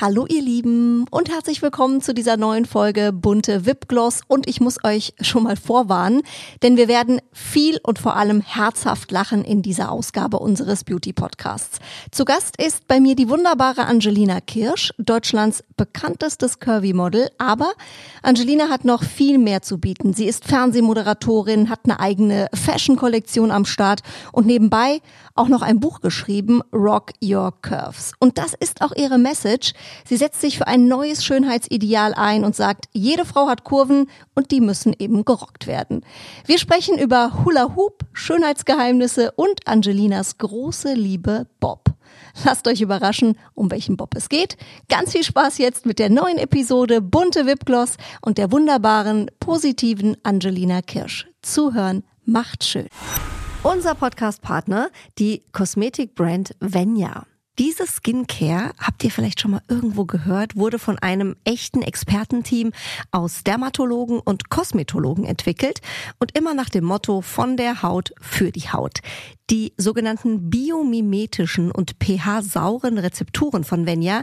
Hallo ihr Lieben und herzlich willkommen zu dieser neuen Folge Bunte Wipgloss und ich muss euch schon mal vorwarnen, denn wir werden viel und vor allem herzhaft lachen in dieser Ausgabe unseres Beauty Podcasts. Zu Gast ist bei mir die wunderbare Angelina Kirsch, Deutschlands bekanntestes Curvy Model, aber Angelina hat noch viel mehr zu bieten. Sie ist Fernsehmoderatorin, hat eine eigene Fashion Kollektion am Start und nebenbei auch noch ein Buch geschrieben, Rock Your Curves. Und das ist auch ihre Message. Sie setzt sich für ein neues Schönheitsideal ein und sagt, jede Frau hat Kurven und die müssen eben gerockt werden. Wir sprechen über Hula Hoop, Schönheitsgeheimnisse und Angelinas große Liebe Bob. Lasst euch überraschen, um welchen Bob es geht. Ganz viel Spaß jetzt mit der neuen Episode Bunte Wipgloss und der wunderbaren, positiven Angelina Kirsch. Zuhören macht schön. Unser Podcast-Partner, die Kosmetikbrand Venya. Diese Skincare, habt ihr vielleicht schon mal irgendwo gehört, wurde von einem echten Expertenteam aus Dermatologen und Kosmetologen entwickelt und immer nach dem Motto von der Haut für die Haut. Die sogenannten biomimetischen und pH-sauren Rezepturen von Venya,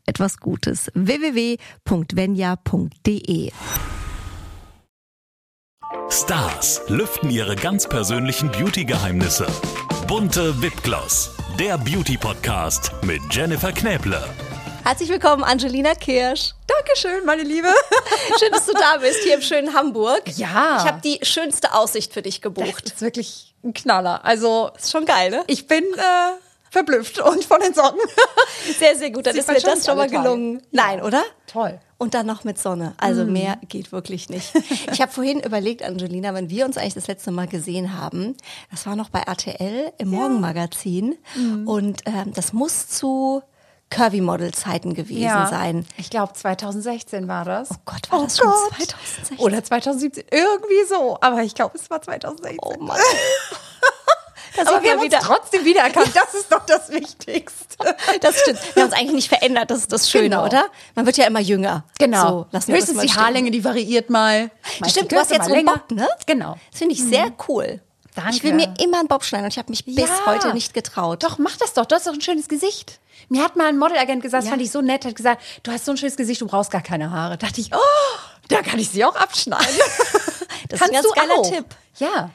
etwas Gutes. www.venya.de Stars lüften ihre ganz persönlichen Beauty-Geheimnisse. Bunte Wipgloss, der Beauty-Podcast mit Jennifer Knäble. Herzlich willkommen, Angelina Kirsch. Dankeschön, meine Liebe. Schön, dass du da bist, hier im schönen Hamburg. Ja. Ich habe die schönste Aussicht für dich gebucht. Das ist wirklich ein Knaller. Also, ist schon geil, ne? ich bin äh, verblüfft und von den Socken. Sehr, sehr gut. Dann Sieht ist mir das schon mal gelungen. Nein, oder? Toll. Und dann noch mit Sonne. Also mehr geht wirklich nicht. Ich habe vorhin überlegt, Angelina, wenn wir uns eigentlich das letzte Mal gesehen haben, das war noch bei RTL im Morgenmagazin. Und ähm, das muss zu Curvy-Model-Zeiten gewesen sein. Ich glaube, 2016 war das. Oh Gott, war das schon 2016? Oder 2017. Irgendwie so. Aber ich glaube, es war 2016. Oh Mann. Da Aber wir haben wieder. trotzdem wiedererkannt. Das ist doch das Wichtigste. Das stimmt. Wir haben uns eigentlich nicht verändert. Das ist das Schöne, Genau. oder? Man wird ja immer jünger. So, wir das Höchstens die stehen. Haarlänge, die variiert mal. Mal ist Stimmt, du hast jetzt einen. Bob, ne? Genau. Das finde ich sehr cool. Danke. Ich will mir immer einen Bob schneiden und ich habe mich bis Ja. heute nicht getraut. Doch, mach das doch. Du hast doch ein schönes Gesicht. Mir hat mal ein Modelagent gesagt, das Ja. fand ich so nett, hat gesagt, du hast so ein schönes Gesicht, du brauchst gar keine Haare. Da dachte ich, oh, da kann ich sie auch abschneiden. Das ist ein ganz du geiler auch. Tipp. Ja.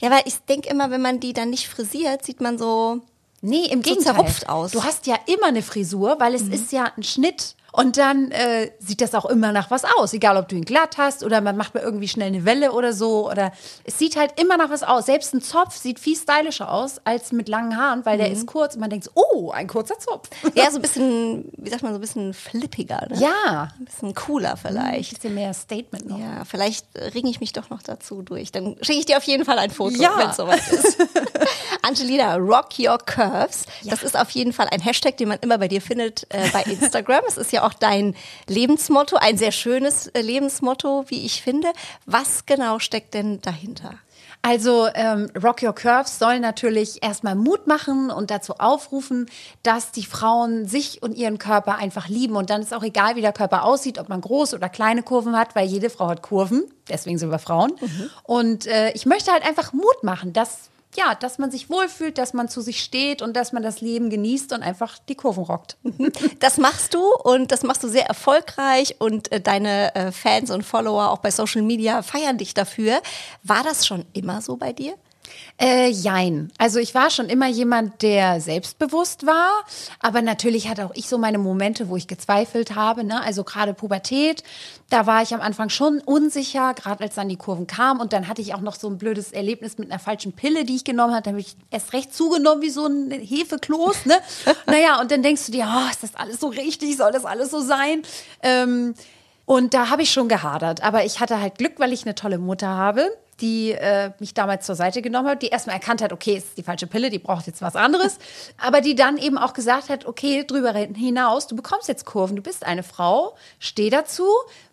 Ja, weil ich denke immer, wenn man die dann nicht frisiert, sieht man so. Nee, im So Gegenteil. zerrupft aus. Du hast ja immer eine Frisur, weil es ist ja ein Schnitt. Und dann äh, sieht das auch immer nach was aus. Egal, ob du ihn glatt hast oder man macht mal irgendwie schnell eine Welle oder so. Oder es sieht halt immer nach was aus. Selbst ein Zopf sieht viel stylischer aus als mit langen Haaren, weil der ist kurz und man denkt so, oh, ein kurzer Zopf. Ja, so ein bisschen, wie sagt man, so ein bisschen flippiger. Ne? Ja. Ein bisschen cooler vielleicht. Ein bisschen mehr Statement noch. Ja, vielleicht ringe ich mich doch noch dazu durch. Dann schicke ich dir auf jeden Fall ein Foto, Ja. wenn es soweit ist. Angelina, Rock Your Curves. Das ist auf jeden Fall ein Hashtag, den man immer bei dir findet äh, bei Instagram. Es ist ja auch dein Lebensmotto, ein sehr schönes äh, Lebensmotto, wie ich finde. Was genau steckt denn dahinter? Also ähm, Rock Your Curves soll natürlich erstmal Mut machen und dazu aufrufen, dass die Frauen sich und ihren Körper einfach lieben. Und dann ist auch egal, wie der Körper aussieht, ob man große oder kleine Kurven hat, weil jede Frau hat Kurven. Deswegen sind wir Frauen. Und äh, ich möchte halt einfach Mut machen, dass ja, dass man sich wohlfühlt, dass man zu sich steht und dass man das Leben genießt und einfach die Kurven rockt. Das machst du und das machst du sehr erfolgreich und äh, deine äh, Fans und Follower auch bei Social Media feiern dich dafür. War das schon immer so bei dir? Äh, jein. Also ich war schon immer jemand, der selbstbewusst war, aber natürlich hatte auch ich so meine Momente, wo ich gezweifelt habe. Ne? Also gerade Pubertät, da war ich am Anfang schon unsicher, gerade als dann die Kurven kamen und dann hatte ich auch noch so ein blödes Erlebnis mit einer falschen Pille, die ich genommen hatte. Da habe ich erst recht zugenommen wie so ein Hefekloß. Ne? naja, und dann denkst du dir, oh, ist das alles so richtig? Soll das alles so sein? Ähm, und da habe ich schon gehadert. Aber ich hatte halt Glück, weil ich eine tolle Mutter habe, die äh, mich damals zur Seite genommen hat, die erstmal erkannt hat, okay, ist die falsche Pille, die braucht jetzt was anderes, aber die dann eben auch gesagt hat, okay, drüber hinaus, du bekommst jetzt Kurven, du bist eine Frau, steh dazu,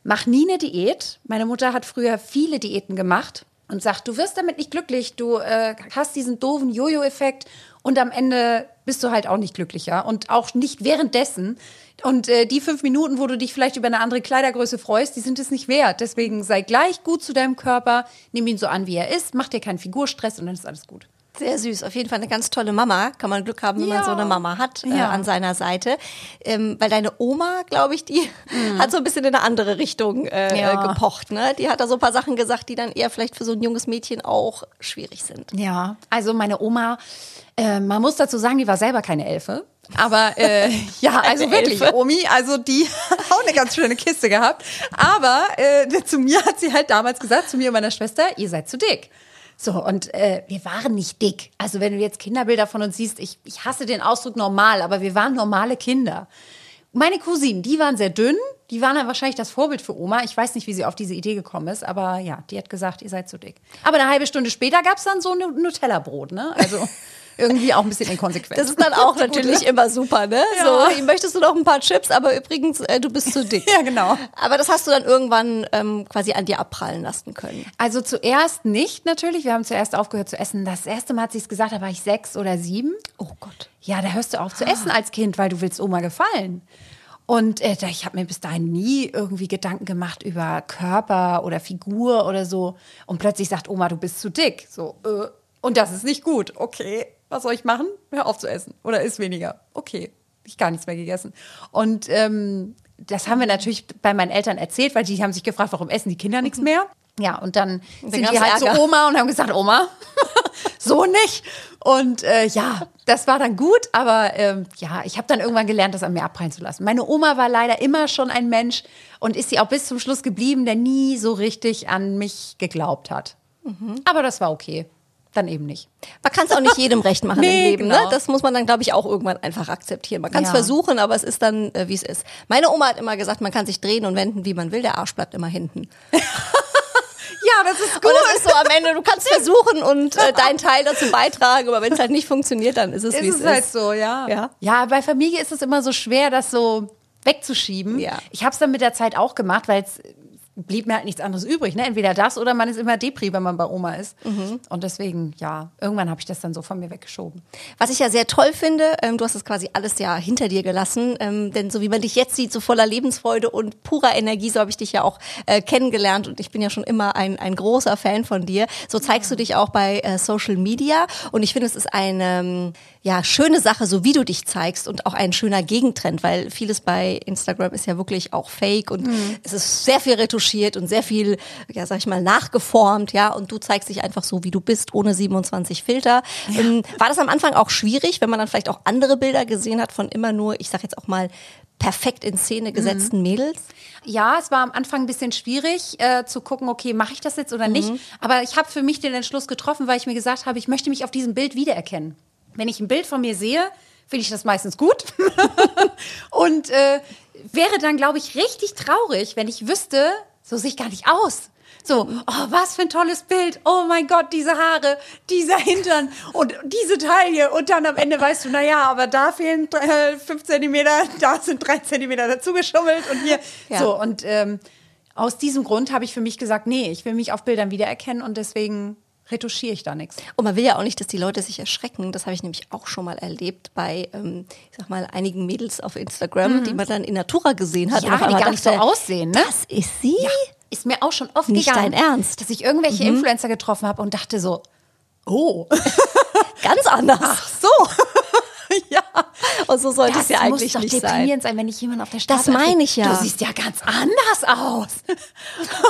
mach nie eine Diät. Meine Mutter hat früher viele Diäten gemacht und sagt, du wirst damit nicht glücklich, du äh, hast diesen doofen Jojo-Effekt und am Ende bist du halt auch nicht glücklicher und auch nicht währenddessen. Und äh, die fünf Minuten, wo du dich vielleicht über eine andere Kleidergröße freust, die sind es nicht wert. Deswegen sei gleich gut zu deinem Körper, nimm ihn so an, wie er ist, mach dir keinen Figurstress und dann ist alles gut. Sehr süß, auf jeden Fall eine ganz tolle Mama. Kann man Glück haben, wenn Ja. man so eine Mama hat äh, Ja. an seiner Seite. Ähm, weil deine Oma, glaube ich, die hat so ein bisschen in eine andere Richtung äh, Mhm. Ja. gepocht. Ne? Die hat da so ein paar Sachen gesagt, die dann eher vielleicht für so ein junges Mädchen auch schwierig sind. Ja, also meine Oma, äh, man muss dazu sagen, die war selber keine Elfe. Aber äh, ja, also Eine wirklich, Elfe. Omi, also die hat auch eine ganz schöne Kiste gehabt. Aber äh, zu mir hat sie halt damals gesagt, zu mir und meiner Schwester, ihr seid zu dick. So, und äh, wir waren nicht dick. Also wenn du jetzt Kinderbilder von uns siehst, ich, ich hasse den Ausdruck normal, aber wir waren normale Kinder. Meine Cousinen, die waren sehr dünn, die waren dann wahrscheinlich das Vorbild für Oma. Ich weiß nicht, wie sie auf diese Idee gekommen ist, aber ja, die hat gesagt, ihr seid zu dick. Aber eine halbe Stunde später gab es dann so ein Nutella-Brot, ne? Also irgendwie auch ein bisschen inkonsequent. Das ist dann auch natürlich immer super, ne? Ja. So, möchtest du noch ein paar Chips, aber übrigens, äh, du bist zu dick. Ja, genau. Aber das hast du dann irgendwann ähm, quasi an dir abprallen lassen können. Also zuerst nicht natürlich. Wir haben zuerst aufgehört zu essen. Das erste Mal, als sie es gesagt hat, war ich sechs oder sieben. Oh Gott. Ja, da hörst du auf zu essen als Kind, weil du willst Oma gefallen. Und äh, da- ich habe mir bis dahin nie irgendwie Gedanken gemacht über Körper oder Figur oder so. Und plötzlich sagt Oma, du bist zu dick. So, äh, und das ist nicht gut. Okay, was soll ich machen? Hör auf zu essen oder isst weniger. Okay, ich gar nichts mehr gegessen. Und ähm, das haben wir natürlich bei meinen Eltern erzählt, weil die haben sich gefragt, warum essen die Kinder nichts mehr? Ja, und dann sind gab's die halt Ärger. so Oma und haben gesagt, Oma, so nicht. Und äh, ja, das war dann gut, aber ähm, ja, ich habe dann irgendwann gelernt, das an mir abprallen zu lassen. Meine Oma war leider immer schon ein Mensch und ist sie auch bis zum Schluss geblieben, der nie so richtig an mich geglaubt hat. Aber das war okay. Dann eben nicht. Man kann es auch nicht jedem recht machen Nee, im Leben. genau. Ne? Das muss man dann, glaube ich, auch irgendwann einfach akzeptieren. Man kann es Ja. versuchen, aber es ist dann, äh, wie es ist. Meine Oma hat immer gesagt, man kann sich drehen und wenden, wie man will. Der Arsch bleibt immer hinten. Ja, das ist Und das ist so am Ende, du kannst versuchen und äh, deinen Teil dazu beitragen, aber wenn es halt nicht funktioniert, dann ist es, wie ist es es halt ist. so, ja. Ja. Ja, bei Familie ist es immer so schwer, das so wegzuschieben. Ja. Ich habe es dann mit der Zeit auch gemacht, weil es blieb mir halt nichts anderes übrig. Ne? Entweder das oder man ist immer Depri, wenn man bei Oma ist. Mhm. Und deswegen, ja, irgendwann habe ich das dann so von mir weggeschoben. Was ich ja sehr toll finde, ähm, du hast es quasi alles ja hinter dir gelassen, ähm, denn so wie man dich jetzt sieht, so voller Lebensfreude und purer Energie, so habe ich dich ja auch äh, kennengelernt und ich bin ja schon immer ein, ein großer Fan von dir. So zeigst du dich auch bei äh, Social Media und ich finde, es ist eine ähm, ja, schöne Sache, so wie du dich zeigst und auch ein schöner Gegentrend, weil vieles bei Instagram ist ja wirklich auch fake und es ist sehr viel retuschiert und sehr viel, ja, sag ich mal, nachgeformt, ja, und du zeigst dich einfach so, wie du bist, ohne 27 Filter. Ähm, war das am Anfang auch schwierig, wenn man dann vielleicht auch andere Bilder gesehen hat von immer nur, ich sag jetzt auch mal, perfekt in Szene gesetzten Mädels? Ja, es war am Anfang ein bisschen schwierig äh, zu gucken, okay, mache ich das jetzt oder nicht. Mhm. Aber ich habe für mich den Entschluss getroffen, weil ich mir gesagt habe, ich möchte mich auf diesem Bild wiedererkennen. Wenn ich ein Bild von mir sehe, finde ich das meistens gut. Und äh, wäre dann, glaube ich, richtig traurig, wenn ich wüsste, so sehe ich gar nicht aus. So, oh, was für ein tolles Bild. Oh mein Gott, diese Haare, dieser Hintern und diese Taille. Und dann am Ende weißt du, naja, aber da fehlen äh, fünf Zentimeter, da sind drei Zentimeter dazugeschummelt und hier. Ja. So, und ähm, aus diesem Grund habe ich für mich gesagt, nee, ich will mich auf Bildern wiedererkennen und deswegen retuschiere ich da nichts. Und man will ja auch nicht, dass die Leute sich erschrecken. Das habe ich nämlich auch schon mal erlebt bei, ähm, ich sag mal, einigen Mädels auf Instagram, die man dann in Natura gesehen hat. Ja, die gar nicht so aussehen, ne? Das ist sie? Ist mir auch schon oft Nicht gegangen, dein Ernst? dass ich irgendwelche Influencer getroffen habe und dachte so, oh, Ganz anders. so. ja. Und so sollte es ja eigentlich doch nicht sein. deprimierend sein, wenn ich jemand auf der Straße Das meine ich ja. Du siehst ja ganz anders aus.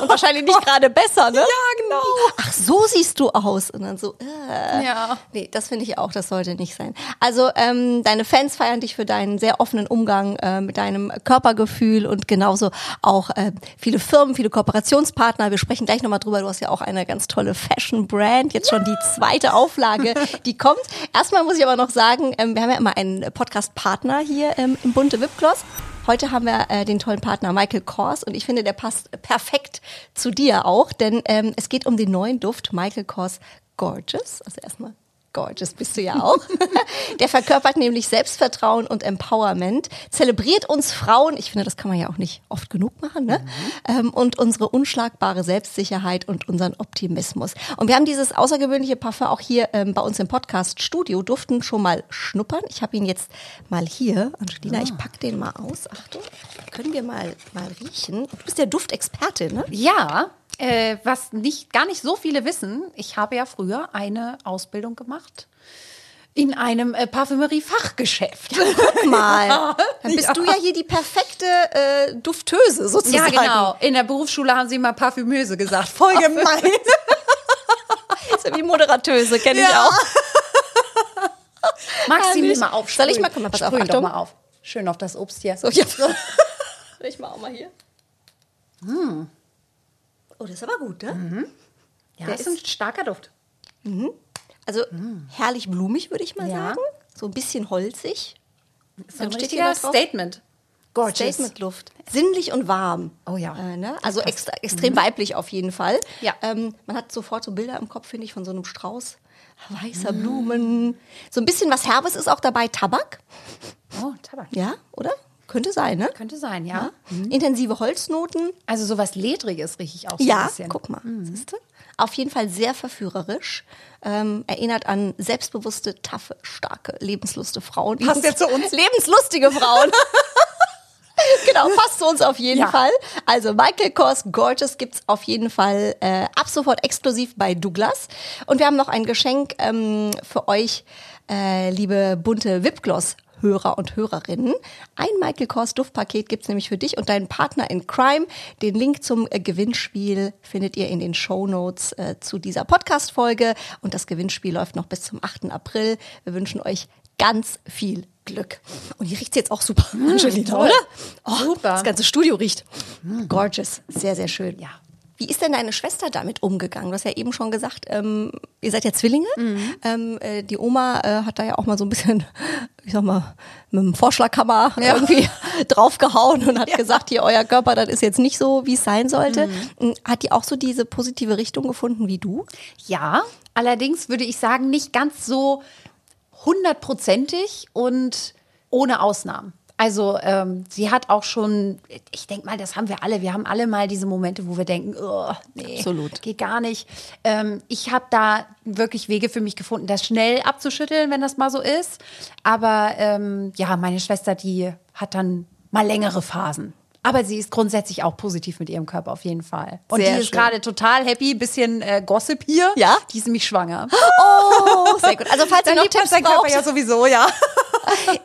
Und wahrscheinlich nicht gerade besser, ne? Ja, genau. Ach, so siehst du aus. Und dann so, äh. Ja. Nee, das finde ich auch, das sollte nicht sein. Also, ähm, deine Fans feiern dich für deinen sehr offenen Umgang äh, mit deinem Körpergefühl und genauso auch äh, viele Firmen, viele Kooperationspartner. Wir sprechen gleich nochmal drüber. Du hast ja auch eine ganz tolle Fashion-Brand. Jetzt schon die zweite Auflage, die kommt. Erstmal muss ich aber noch sagen, ähm, wir haben ja immer einen Podcast-Partner hier ähm, im Bunte Wipgloss. Heute haben wir äh, den tollen Partner Michael Kors und ich finde, der passt perfekt zu dir auch, denn ähm, es geht um den neuen Duft Michael Kors Gorgeous. Also erstmal Gorgeous bist du ja auch. Der verkörpert nämlich Selbstvertrauen und Empowerment, zelebriert uns Frauen, ich finde, das kann man ja auch nicht oft genug machen, ne? Mhm. und unsere unschlagbare Selbstsicherheit und unseren Optimismus. Und wir haben dieses außergewöhnliche Parfum auch hier ähm, bei uns im Podcast-Studio, durften schon mal schnuppern. Ich habe ihn jetzt mal hier. Angelina, ja. ich pack den mal aus. Achtung, können wir mal, mal riechen. Du bist ja Duftexpertin, ne? Ja, äh, was nicht, gar nicht so viele wissen, ich habe ja früher eine Ausbildung gemacht in einem äh, Parfümerie-Fachgeschäft. Ja, guck mal. Dann bist ja. du ja hier die perfekte äh, Duftöse sozusagen. Ja, genau. In der Berufsschule haben sie mal Parfümöse gesagt. Voll gemein. so wie Moderatöse, kenne ja. ich auch. Magst du mir mal auf? Soll ich mal? Komm mal, pass auf, Achtung. doch mal auf. Schön auf das Obst hier. So, ja. ich mal auch mal hier. Hm. Oh, das ist aber gut, ne? Mhm. Ja, Der ist ein starker Duft. Mhm. Also mhm. herrlich blumig, würde ich mal ja. sagen. So ein bisschen holzig. So ein richtiger Statement. Gorgeous. Statement-Luft. Sinnlich und warm. Oh ja. Äh, ne? Also extra, extrem mhm. weiblich auf jeden Fall. Ja. Ähm, man hat sofort so Bilder im Kopf, finde ich, von so einem Strauß weißer mhm. Blumen. So ein bisschen was Herbes ist auch dabei. Tabak. Oh, Tabak. Ja, oder? Könnte sein, ne? Könnte sein, ja. ja. Mhm. Intensive Holznoten. Also sowas Ledriges rieche ich auch so ja, ein bisschen. Ja, guck mal. Mhm. Siehst du? Auf jeden Fall sehr verführerisch. Ähm, erinnert an selbstbewusste, taffe, starke, lebenslustige Frauen. Passt ja zu uns. Lebenslustige Frauen. genau, passt zu uns auf jeden ja. Fall. Also Michael Kors Gorgeous gibt's auf jeden Fall äh, ab sofort exklusiv bei Douglas. Und wir haben noch ein Geschenk ähm, für euch, äh, liebe bunte Wipgloss Hörer und Hörerinnen. Ein Michael Kors Duftpaket gibt's nämlich für dich und deinen Partner in Crime. Den Link zum äh, Gewinnspiel findet ihr in den Show Notes äh, zu dieser Podcast-Folge. Und das Gewinnspiel läuft noch bis zum 8. April. Wir wünschen euch ganz viel Glück. Und hier riecht's jetzt auch super, mmh, Angelina, oder? Oh, super. Das ganze Studio riecht. Mmh. Gorgeous. Sehr, sehr schön. Ja. Wie ist denn deine Schwester damit umgegangen? Du hast ja eben schon gesagt, ähm, ihr seid ja Zwillinge. Mhm. Ähm, äh, die Oma äh, hat da ja auch mal so ein bisschen, ich sag mal, mit dem Vorschlaghammer ja. irgendwie draufgehauen und hat ja. gesagt, hier euer Körper, das ist jetzt nicht so, wie es sein sollte. Mhm. Hat die auch so diese positive Richtung gefunden wie du? Ja, allerdings würde ich sagen, nicht ganz so hundertprozentig und ohne Ausnahmen. Also ähm, sie hat auch schon, ich denke mal, das haben wir alle. Wir haben alle mal diese Momente, wo wir denken, oh, nee, Absolut. geht gar nicht. Ähm, ich habe da wirklich Wege für mich gefunden, das schnell abzuschütteln, wenn das mal so ist. Aber ähm, ja, meine Schwester, die hat dann mal längere Phasen. Aber sie ist grundsätzlich auch positiv mit ihrem Körper auf jeden Fall. Und sehr die ist gerade total happy, bisschen äh, Gossip hier. Ja. Die ist nämlich schwanger. Oh, sehr gut. Also falls ihr noch Tipps braucht. Körper ja sowieso, ja.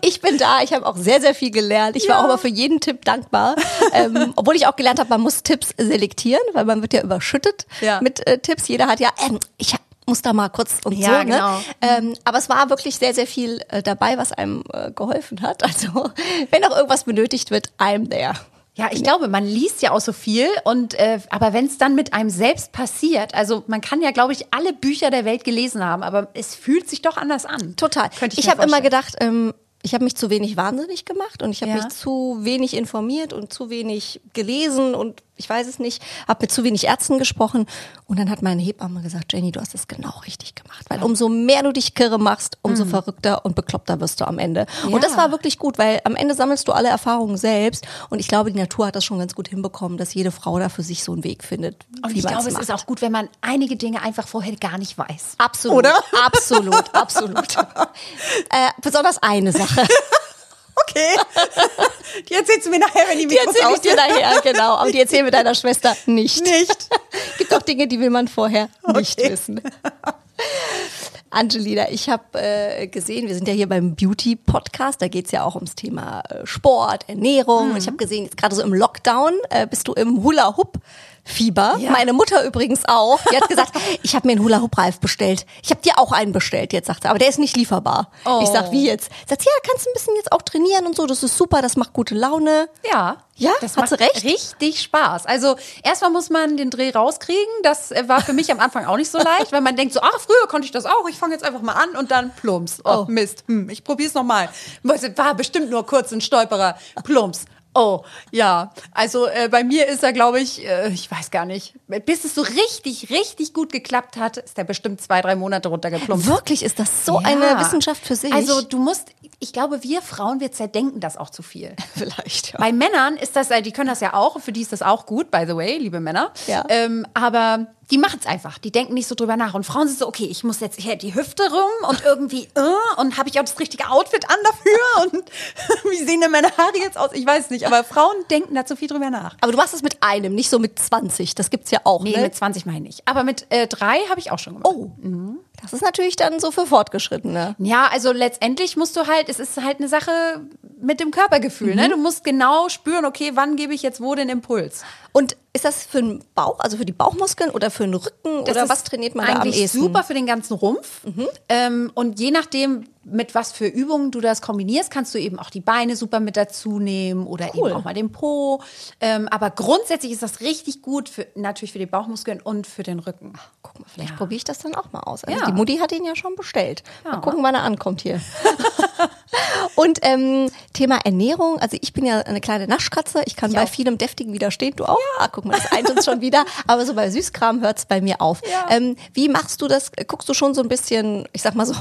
Ich bin da, ich habe auch sehr, sehr viel gelernt. Ich ja. war auch immer für jeden Tipp dankbar. ähm, obwohl ich auch gelernt habe, man muss Tipps selektieren, weil man wird ja überschüttet ja. mit äh, Tipps. Jeder hat ja, ähm, ich muss da mal kurz und ja, so. Ne? Genau. Ähm, aber es war wirklich sehr, sehr viel äh, dabei, was einem äh, geholfen hat. Also wenn auch irgendwas benötigt wird, I'm there. Ja, ich glaube, man liest ja auch so viel und äh, aber wenn es dann mit einem selbst passiert, also man kann ja, glaube ich, alle Bücher der Welt gelesen haben, aber es fühlt sich doch anders an. Total. Könnte ich ich habe immer gedacht, ähm, ich habe mich zu wenig wahnsinnig gemacht und ich habe ja. mich zu wenig informiert und zu wenig gelesen und ich weiß es nicht, habe mit zu wenig Ärzten gesprochen und dann hat meine Hebamme gesagt, Jenny, du hast es genau richtig gemacht, weil umso mehr du dich kirre machst, umso mhm. verrückter und bekloppter wirst du am Ende. Ja. Und das war wirklich gut, weil am Ende sammelst du alle Erfahrungen selbst und ich glaube, die Natur hat das schon ganz gut hinbekommen, dass jede Frau da für sich so einen Weg findet. Und ich glaube, es ist auch gut, wenn man einige Dinge einfach vorher gar nicht weiß. Absolut. Oder? Absolut, absolut. äh, besonders eine Sache. Okay. Die erzählst du mir nachher, wenn die Mikros Die erzähl ich dir nachher, genau. Aber die erzählen wir deiner Schwester nicht. Nicht. Gibt auch Dinge, die will man vorher nicht okay. wissen. Angelina, ich habe äh, gesehen, wir sind ja hier beim Beauty-Podcast, da geht's ja auch ums Thema äh, Sport, Ernährung. Mhm. Und ich habe gesehen, jetzt gerade so im Lockdown äh, bist du im Hula-Hoop Fieber. Ja. Meine Mutter übrigens auch. Die hat gesagt, ich habe mir einen Hula Hoop Reif bestellt. Ich habe dir auch einen bestellt, jetzt sagt sie, aber der ist nicht lieferbar. Oh. Ich sag, wie jetzt? Sagt sie, ja, kannst ein bisschen jetzt auch trainieren und so, das ist super, das macht gute Laune. Ja. Ja, das hat sie recht. Richtig Spaß. Also erstmal muss man den Dreh rauskriegen. Das äh, war für mich am Anfang auch nicht so leicht, weil man denkt so, ach, früher konnte ich das auch. Ich fange jetzt einfach mal an und dann plumps. Oh, oh. Mist. Hm, ich probier's nochmal. War bestimmt nur kurz ein Stolperer. Plumps Oh, ja. Also äh, bei mir ist er, glaube ich, äh, ich weiß gar nicht, bis es so richtig, richtig gut geklappt hat, ist er bestimmt zwei, drei Monate runtergeplumpt. Wirklich ist das so Ja. eine Wissenschaft für sich. Also du musst, ich glaube, wir Frauen, wir zerdenken das auch zu viel. vielleicht. Ja. Bei Männern ist das, äh, die können das ja auch, für die ist das auch gut, by the way, liebe Männer. Ja. Ähm, aber die machen es einfach, die denken nicht so drüber nach. Und Frauen sind so, okay, ich muss jetzt hier die Hüfte rum und irgendwie, äh, und habe ich auch das richtige Outfit an dafür? Und wie sehen denn meine Haare jetzt aus? Ich weiß nicht, aber Frauen denken da zu viel drüber nach. Aber du machst es mit einem, nicht so mit 20. Das gibt's ja auch. Nee, ne? mit 20 meine ich. Aber mit äh, drei habe ich auch schon gemacht. Oh, das ist natürlich dann so für Fortgeschrittene. Ja, also letztendlich musst du halt, es ist halt eine Sache mit dem Körpergefühl. Ne? Du musst genau spüren, okay, wann gebe ich jetzt wo den Impuls. Und ist das für den Bauch, also für die Bauchmuskeln oder für den Rücken Das oder was trainiert man da am eigentlich ehesten? super für den ganzen Rumpf. Ähm, und je nachdem, mit was für Übungen du das kombinierst, kannst du eben auch die Beine super mit dazu nehmen oder Cool. eben auch mal den Po. Ähm, aber grundsätzlich ist das richtig gut für, natürlich für die Bauchmuskeln und für den Rücken. Guck mal, vielleicht probiere ich das dann auch mal aus. Also Ja. die Mutti hat ihn ja schon bestellt. Mal Ja. gucken, wann er ankommt hier. Und ähm, Thema Ernährung, also ich bin ja eine kleine Naschkatze, ich kann Ich bei auch. vielem Deftigen widerstehen, du auch? Ah, guck mal, das eint uns schon wieder, aber so bei Süßkram hört's bei mir auf. Ja. Ähm, wie machst du das? Guckst du schon so ein bisschen, ich sag mal so,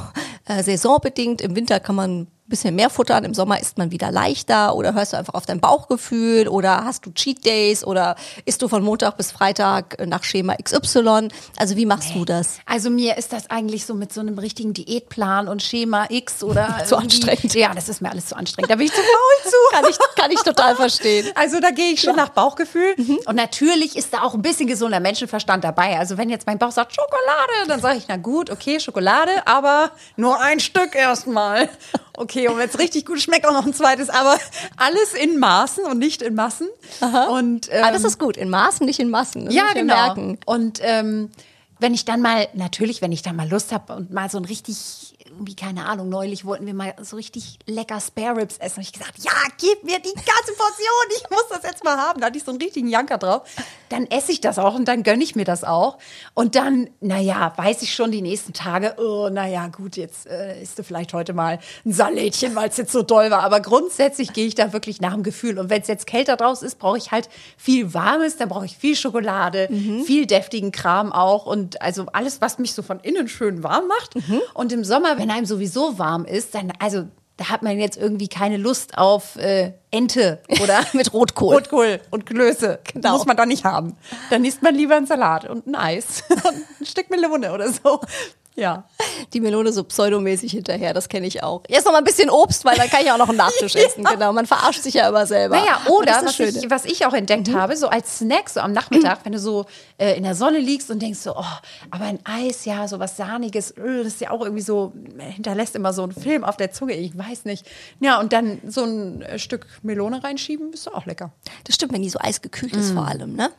äh, saisonbedingt, im Winter kann man bisschen mehr futtern, im Sommer ist man wieder leichter oder hörst du einfach auf dein Bauchgefühl oder hast du Cheat Days oder isst du von Montag bis Freitag nach Schema XY? Also wie machst du das? Also mir ist das eigentlich so mit so einem richtigen Diätplan und Schema X oder Zu anstrengend. Ja, das ist mir alles zu anstrengend. Da bin ich zu faul zu. Kann ich, kann ich total verstehen. Also da gehe ich schon nach Bauchgefühl. Und natürlich ist da auch ein bisschen gesunder Menschenverstand dabei. Also wenn jetzt mein Bauch sagt Schokolade, dann sage ich, na gut, okay, Schokolade, aber nur ein Stück erstmal. Okay, und wenn es richtig gut schmeckt, auch noch ein zweites, aber alles in Maßen und nicht in Massen. Und, ähm, Aber das ist gut, in Maßen, nicht in Massen. Das ja, genau. Merken. Und ähm, wenn ich dann mal, natürlich, wenn ich dann mal Lust habe und mal so ein richtig, irgendwie, keine Ahnung, neulich wollten wir mal so richtig lecker Spare Ribs essen. Und ich gesagt, ja, gib mir die ganze Portion, ich muss das jetzt mal haben. Da hatte ich so einen richtigen Janker drauf. Dann esse ich das auch und dann gönne ich mir das auch. Und dann, naja, weiß ich schon die nächsten Tage, oh, naja, gut, jetzt äh, isst du vielleicht heute mal ein Salätchen, weil es jetzt so doll war. Aber grundsätzlich gehe ich da wirklich nach dem Gefühl. Und wenn es jetzt kälter draußen ist, brauche ich halt viel Warmes, dann brauche ich viel Schokolade, viel deftigen Kram auch. Und also alles, was mich so von innen schön warm macht. Und im Sommer, wenn einem sowieso warm ist, dann, also da hat man jetzt irgendwie keine Lust auf äh, Ente oder Mit Rotkohl. Rotkohl und Klöße. Genau. Muss man da nicht haben. Dann isst man lieber einen Salat und ein Eis und ein Stück Melone oder so. Ja. Die Melone so pseudomäßig hinterher, das kenne ich auch. Jetzt noch mal ein bisschen Obst, weil dann kann ich auch noch einen Nachtisch essen. Genau, man verarscht sich ja immer selber. Naja, oder was ich, was ich auch entdeckt habe, so als Snack, so am Nachmittag, wenn du so äh, in der Sonne liegst und denkst so, oh, aber ein Eis, ja, so was Sahniges, äh, das ist ja auch irgendwie so, hinterlässt immer so einen Film auf der Zunge, ich weiß nicht. Ja, und dann so ein äh, Stück Melone reinschieben, ist doch auch lecker. Das stimmt, wenn die so eisgekühlt ist vor allem, ne?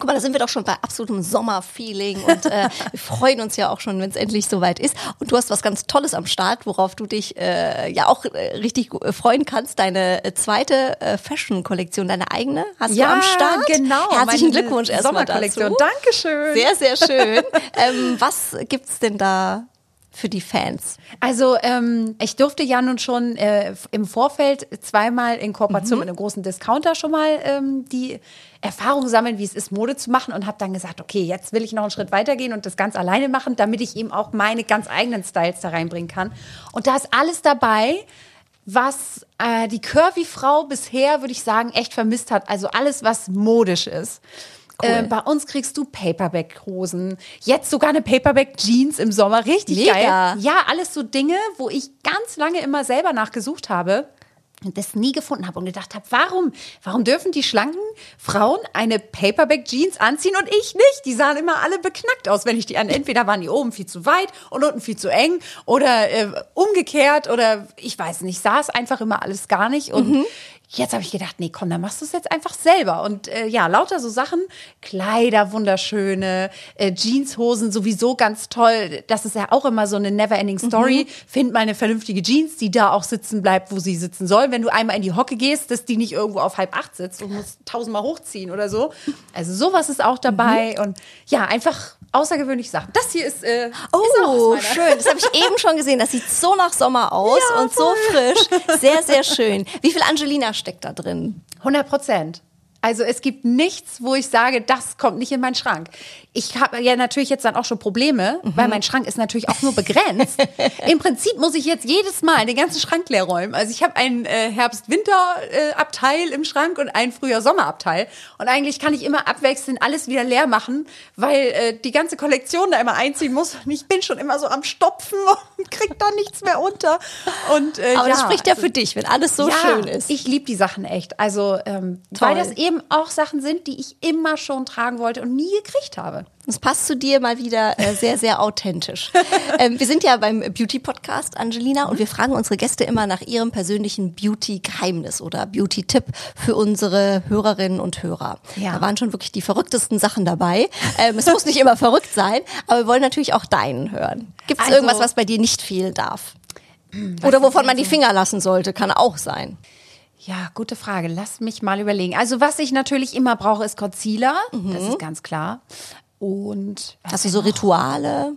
Ja. Guck mal, da sind wir doch schon bei absolutem Sommerfeeling und äh, wir freuen uns ja auch schon, wenn es endlich soweit ist. Und du hast was ganz Tolles am Start, worauf du dich äh, ja auch äh, richtig äh, freuen kannst. Deine äh, zweite äh, Fashion-Kollektion, deine eigene, hast du am Start. genau. Herzlichen Glückwunsch erstmal Sommerkollektion. dazu. Dankeschön. Sehr, sehr schön. ähm, was gibt's denn da für die Fans? Also ähm, ich durfte ja nun schon äh, im Vorfeld zweimal in Kooperation mit einem großen Discounter schon mal ähm, die Erfahrung sammeln, wie es ist, Mode zu machen und habe dann gesagt, okay, jetzt will ich noch einen Schritt weitergehen und das ganz alleine machen, damit ich eben auch meine ganz eigenen Styles da reinbringen kann. Und da ist alles dabei, was äh, die Curvy-Frau bisher, würde ich sagen, echt vermisst hat. Also alles, was modisch ist. Äh, bei uns kriegst du Paperback-Hosen. Jetzt sogar eine Paperback-Jeans im Sommer. Richtig Mega. geil. Ja, alles so Dinge, wo ich ganz lange immer selber nachgesucht habe und das nie gefunden habe und gedacht habe, warum, warum dürfen die schlanken Frauen eine Paperback-Jeans anziehen und ich nicht? Die sahen immer alle beknackt aus, wenn ich die an. Entweder waren die oben viel zu weit und unten viel zu eng oder äh, umgekehrt oder ich weiß nicht, sah es einfach immer alles gar nicht und Jetzt habe ich gedacht, nee, komm, dann machst du es jetzt einfach selber. Und äh, ja, lauter so Sachen, Kleider wunderschöne, äh, Jeanshosen sowieso ganz toll. Das ist ja auch immer so eine never-ending Story. Find mal eine vernünftige Jeans, die da auch sitzen bleibt, wo sie sitzen soll. Wenn du einmal in die Hocke gehst, dass die nicht irgendwo auf halb acht sitzt und musst tausendmal hochziehen oder so. Also sowas ist auch dabei. Und ja, einfach außergewöhnliche Sachen. Das hier ist, äh, ist Oh, meiner- schön. Das habe ich eben schon gesehen. Das sieht so nach Sommer aus Ja, und so frisch. Sehr, sehr schön. Wie viel Angelina steckt da drin? 100 Prozent. Also es gibt nichts, wo ich sage, das kommt nicht in meinen Schrank. Ich habe ja natürlich jetzt dann auch schon Probleme, mhm. weil mein Schrank ist natürlich auch nur begrenzt. Im Prinzip muss ich jetzt jedes Mal den ganzen Schrank leer räumen. Also ich habe einen äh, Herbst-Winter-Abteil im Schrank und einen Frühjahr-Sommer-Abteil. Und eigentlich kann ich immer abwechselnd alles wieder leer machen, weil äh, die ganze Kollektion da immer einziehen muss. Und ich bin schon immer so am Stopfen und krieg da nichts mehr unter. Und, äh, Aber ja, das spricht ja also, für dich, wenn alles so ja, schön ist. Ich liebe die Sachen echt. Also ähm, weil das eben eben auch Sachen sind, die ich immer schon tragen wollte und nie gekriegt habe. Das passt zu dir mal wieder äh, sehr, sehr authentisch. ähm, wir sind ja beim Beauty-Podcast, Angelina, und wir fragen unsere Gäste immer nach ihrem persönlichen Beauty-Geheimnis oder Beauty-Tipp für unsere Hörerinnen und Hörer. Ja. Da waren schon wirklich die verrücktesten Sachen dabei. Ähm, es muss nicht immer verrückt sein, aber wir wollen natürlich auch deinen hören. Gibt es also, irgendwas, was bei dir nicht fehlen darf? Oder wovon man die Finger lassen sollte, kann auch sein. Ja, gute Frage. Lass mich mal überlegen. Also was ich natürlich immer brauche, ist Concealer. Mhm. Das ist ganz klar. Und hast du so Rituale?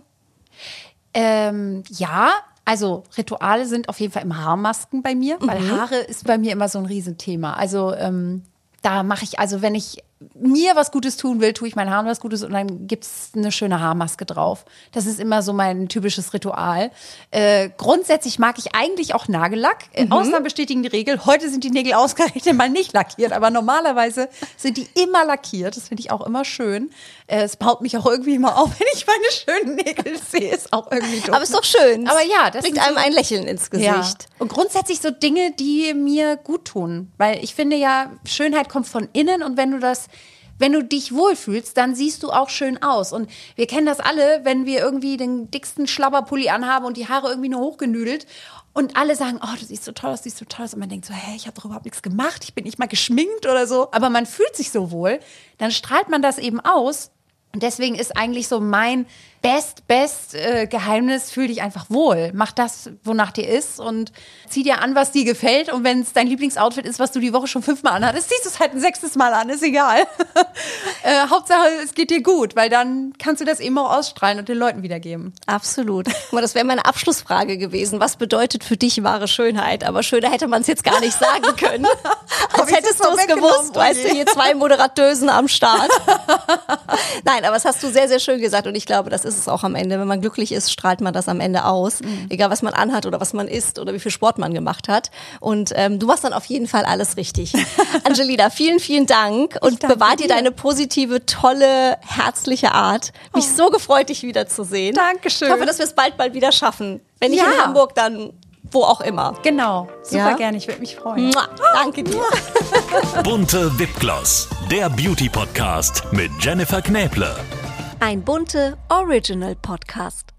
Ähm, ja, also Rituale sind auf jeden Fall immer Haarmasken bei mir, weil mhm. Haare ist bei mir immer so ein Riesenthema. Also ähm, da mache ich, also wenn ich mir was Gutes tun will, tue ich meinen Haaren was Gutes und dann gibt es eine schöne Haarmaske drauf. Das ist immer so mein typisches Ritual. Äh, grundsätzlich mag ich eigentlich auch Nagellack. Äh, mhm. Ausnahmen bestätigen die Regel. Heute sind die Nägel ausgerechnet mal nicht lackiert, aber normalerweise sind die immer lackiert. Das finde ich auch immer schön. Äh, es baut mich auch irgendwie immer auf, wenn ich meine schönen Nägel sehe. Ist auch irgendwie doof. Aber ist doch schön. Aber ja, das bringt einem so, ein Lächeln ins Gesicht. Ja. Und grundsätzlich so Dinge, die mir gut tun. Weil ich finde ja, Schönheit kommt von innen und wenn du das wenn du dich wohlfühlst, dann siehst du auch schön aus. Und wir kennen das alle, wenn wir irgendwie den dicksten Schlabberpulli anhaben und die Haare irgendwie nur hochgenüdelt und alle sagen, oh, du siehst so toll aus, du siehst so toll aus. Und man denkt so, hä, ich habe doch überhaupt nichts gemacht, ich bin nicht mal geschminkt oder so. Aber man fühlt sich so wohl, dann strahlt man das eben aus. Und deswegen ist eigentlich so mein best, best äh, Geheimnis, fühl dich einfach wohl. Mach das, wonach dir ist und zieh dir an, was dir gefällt. Und wenn es dein Lieblingsoutfit ist, was du die Woche schon fünfmal anhattest, ziehst du es halt ein sechstes Mal an, ist egal. äh, Hauptsache, es geht dir gut, weil dann kannst du das eben auch ausstrahlen und den Leuten wiedergeben. Absolut. Mal, das wäre meine Abschlussfrage gewesen. Was bedeutet für dich wahre Schönheit? Aber schöner hätte man es jetzt gar nicht sagen können. Als hättest du es gewusst, weißt du, hier zwei Moderatösen am Start. Nein, aber das hast du sehr, sehr schön gesagt und ich glaube, das ist es auch am Ende. Wenn man glücklich ist, strahlt man das am Ende aus. Mhm. Egal, was man anhat oder was man isst oder wie viel Sport man gemacht hat. Und ähm, du machst dann auf jeden Fall alles richtig. Angelina, vielen, vielen Dank und bewahr dir deine positive, tolle, herzliche Art. Mich oh. so gefreut, dich wiederzusehen. Dankeschön. Ich hoffe, dass wir es bald, bald wieder schaffen. Wenn nicht ja. in Hamburg, dann wo auch immer. Genau, super ja? gerne, ich würde mich freuen. Mua, danke dir. Bunte Wipgloss, der Beauty Podcast mit Jennifer Knäble. Ein bunte Original Podcast.